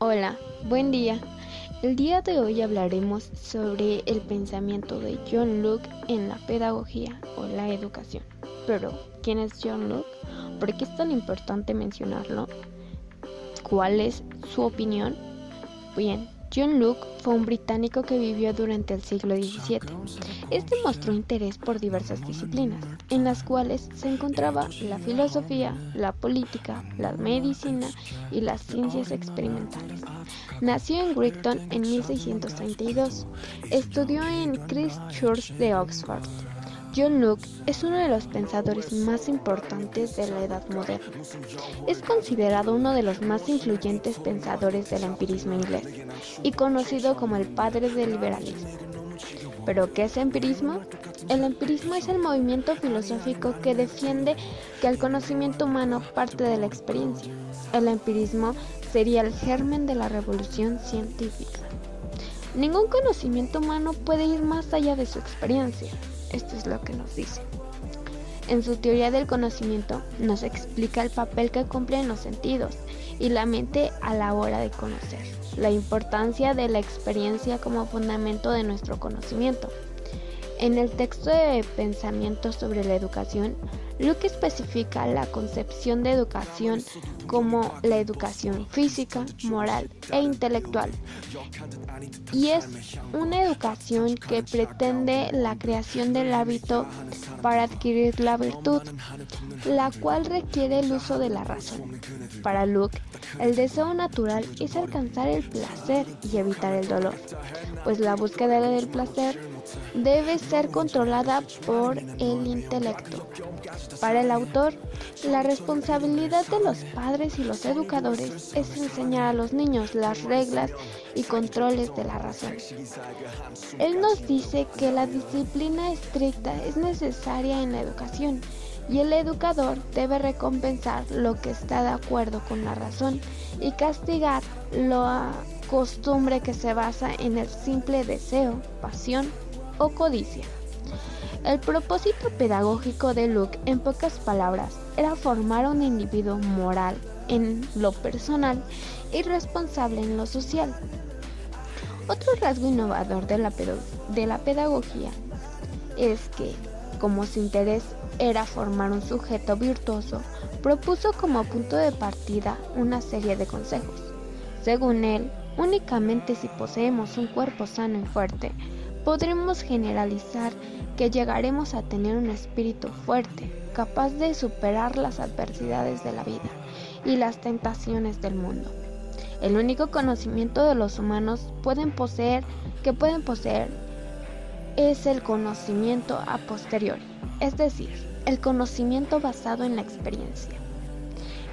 Hola, buen día. El día de hoy hablaremos sobre el pensamiento de John Locke en la pedagogía o la educación. Pero, ¿quién es John Locke? ¿Por qué es tan importante mencionarlo? ¿Cuál es su opinión? Bien, John Locke fue un británico que vivió durante el siglo XVII. Este mostró interés por diversas disciplinas, en las cuales se encontraba la filosofía, la política, la medicina y las ciencias experimentales. Nació en Brighton en 1632. Estudió en Christ Church de Oxford. John Locke es uno de los pensadores más importantes de la Edad Moderna. Es considerado uno de los más influyentes pensadores del empirismo inglés y conocido como el padre del liberalismo. ¿Pero qué es empirismo? El empirismo es el movimiento filosófico que defiende que el conocimiento humano parte de la experiencia. El empirismo sería el germen de la revolución científica. Ningún conocimiento humano puede ir más allá de su experiencia. Esto es lo que nos dice. En su teoría del conocimiento nos explica el papel que cumplen los sentidos y la mente a la hora de conocer, la importancia de la experiencia como fundamento de nuestro conocimiento. En el texto de Pensamiento sobre la educación, Luke especifica la concepción de educación como la educación física, moral e intelectual. Y es una educación que pretende la creación del hábito para adquirir la virtud, la cual requiere el uso de la razón. Para Luke, el deseo natural es alcanzar el placer y evitar el dolor, pues la búsqueda del placer debe ser controlada por el intelecto. Para el autor, la responsabilidad de los padres y los educadores es enseñar a los niños las reglas y controles de la razón. Él nos dice que la disciplina estricta es necesaria en la educación y el educador debe recompensar lo que está de acuerdo con la razón y castigar la costumbre que se basa en el simple deseo, pasión o codicia. El propósito pedagógico de Luke, en pocas palabras, era formar a un individuo moral en lo personal y responsable en lo social. Otro rasgo innovador de la, de la pedagogía es que, como su interés era formar un sujeto virtuoso, propuso como punto de partida una serie de consejos. Según él, únicamente si poseemos un cuerpo sano y fuerte, podremos generalizar que llegaremos a tener un espíritu fuerte, capaz de superar las adversidades de la vida y las tentaciones del mundo. El único conocimiento de los humanos pueden poseer, que pueden poseer es el conocimiento a posteriori, es decir, el conocimiento basado en la experiencia.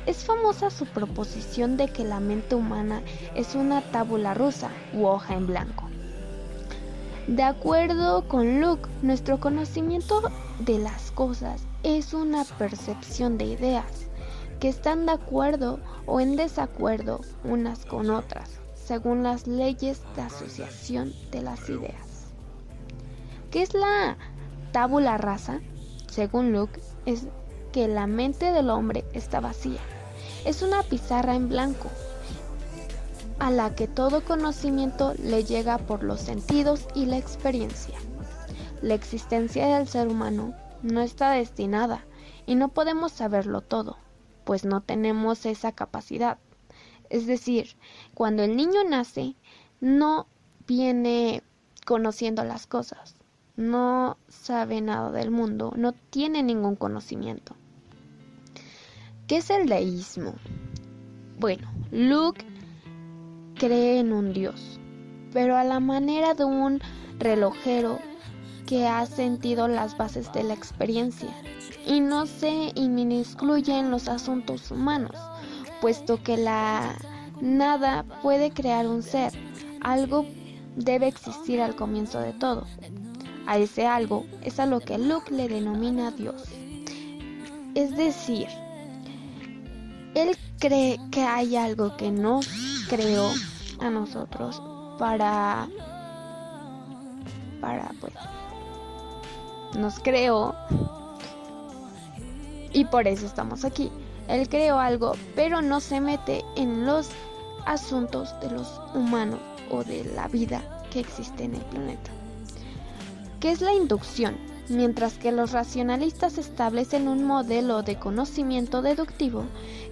Es famosa su proposición de que la mente humana es una tábula rusa u hoja en blanco de acuerdo con Luke, nuestro conocimiento de las cosas es una percepción de ideas que están de acuerdo o en desacuerdo unas con otras, según las leyes de asociación de las ideas. ¿Qué es la tábula rasa? Según Luke, es que la mente del hombre está vacía. Es una pizarra en blanco a la que todo conocimiento le llega por los sentidos y la experiencia. La existencia del ser humano no está destinada y no podemos saberlo todo, pues no tenemos esa capacidad. Es decir, cuando el niño nace, no viene conociendo las cosas, no sabe nada del mundo, no tiene ningún conocimiento. ¿Qué es el deísmo? Bueno, Luke cree en un Dios, pero a la manera de un relojero que ha sentido las bases de la experiencia y no se inmiscuye en los asuntos humanos, puesto que la nada puede crear un ser, algo debe existir al comienzo de todo. A ese algo es a lo que Luke le denomina Dios. Es decir, él cree que hay algo que no creó a nosotros para para pues nos creó y por eso estamos aquí. Él creó algo, pero no se mete en los asuntos de los humanos o de la vida que existe en el planeta. ¿Qué es la inducción? Mientras que los racionalistas establecen un modelo de conocimiento deductivo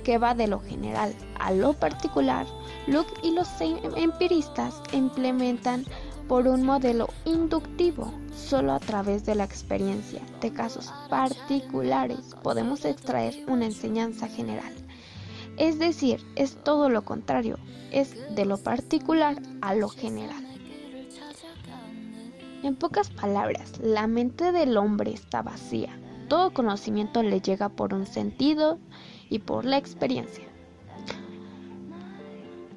que va de lo general a lo particular, Luke y los empiristas implementan por un modelo inductivo. Solo a través de la experiencia de casos particulares podemos extraer una enseñanza general. Es decir, es todo lo contrario, es de lo particular a lo general. En pocas palabras, la mente del hombre está vacía. Todo conocimiento le llega por un sentido y por la experiencia.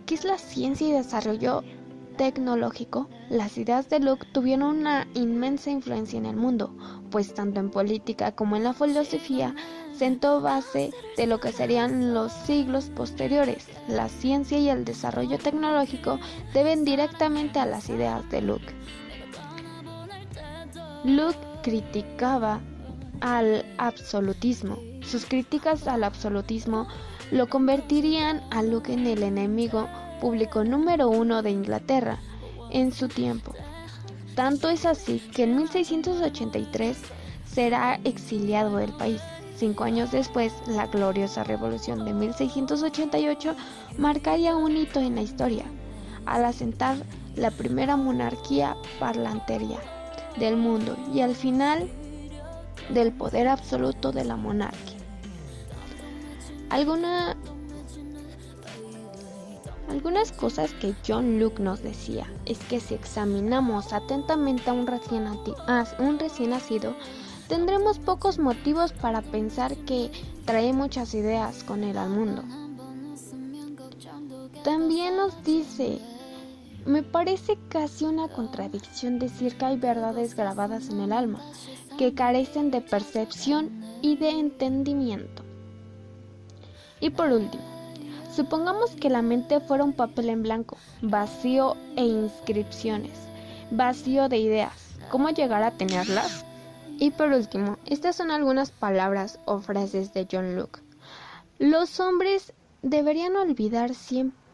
¿Qué es la ciencia y desarrollo tecnológico? Las ideas de Luke tuvieron una inmensa influencia en el mundo, pues tanto en política como en la filosofía sentó base de lo que serían los siglos posteriores. La ciencia y el desarrollo tecnológico deben directamente a las ideas de Luke. Luke criticaba al absolutismo. Sus críticas al absolutismo lo convertirían a Luke en el enemigo público número uno de Inglaterra en su tiempo. Tanto es así que en 1683 será exiliado del país. Cinco años después, la gloriosa revolución de 1688 marcaría un hito en la historia, al asentar la primera monarquía parlamentaria del mundo y al final del poder absoluto de la monarquía. Alguna, algunas cosas que John Luke nos decía es que si examinamos atentamente a un recién, a un recién nacido, tendremos pocos motivos para pensar que trae muchas ideas con él al mundo. También nos dice, me parece casi una contradicción decir que hay verdades grabadas en el alma, que carecen de percepción y de entendimiento. Y por último, supongamos que la mente fuera un papel en blanco, vacío e inscripciones, vacío de ideas. ¿Cómo llegar a tenerlas? Y por último, estas son algunas palabras o frases de John Luke. Los hombres deberían olvidar siempre